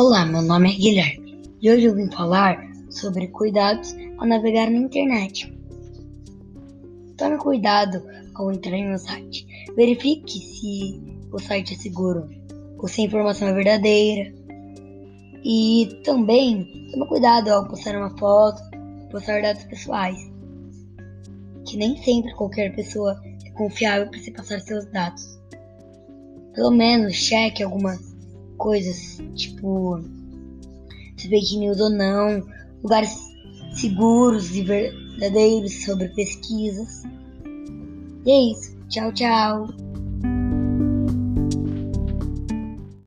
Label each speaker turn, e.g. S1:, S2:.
S1: Olá, meu nome é Guilherme e hoje eu vim falar sobre cuidados ao navegar na internet. Tome cuidado ao entrar em um site. Verifique se o site é seguro ou se a informação é verdadeira. E também tome cuidado ao postar uma foto, postar dados pessoais. Que nem sempre qualquer pessoa é confiável para se passar seus dados. Pelo menos cheque algumas coisas, tipo se fake news ou não, lugares seguros e verdadeiros sobre pesquisas. E é isso. Tchau, tchau.